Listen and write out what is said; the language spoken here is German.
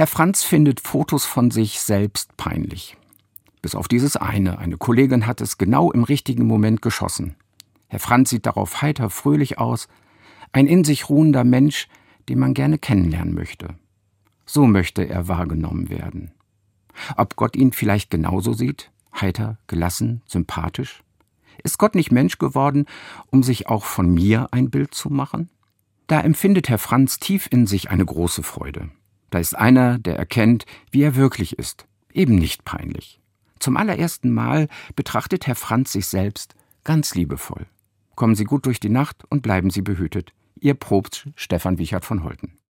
Herr Franz findet Fotos von sich selbst peinlich. Bis auf dieses eine. Eine Kollegin hat es genau im richtigen Moment geschossen. Herr Franz sieht darauf heiter fröhlich aus. Ein in sich ruhender Mensch, den man gerne kennenlernen möchte. So möchte er wahrgenommen werden. Ob Gott ihn vielleicht genauso sieht? Heiter, gelassen, sympathisch? Ist Gott nicht Mensch geworden, um sich auch von mir ein Bild zu machen? Da empfindet Herr Franz tief in sich eine große Freude. Da ist einer, der erkennt, wie er wirklich ist, eben nicht peinlich. Zum allerersten Mal betrachtet Herr Franz sich selbst ganz liebevoll. Kommen Sie gut durch die Nacht und bleiben Sie behütet. Ihr Probst Stefan Wichert von Holten.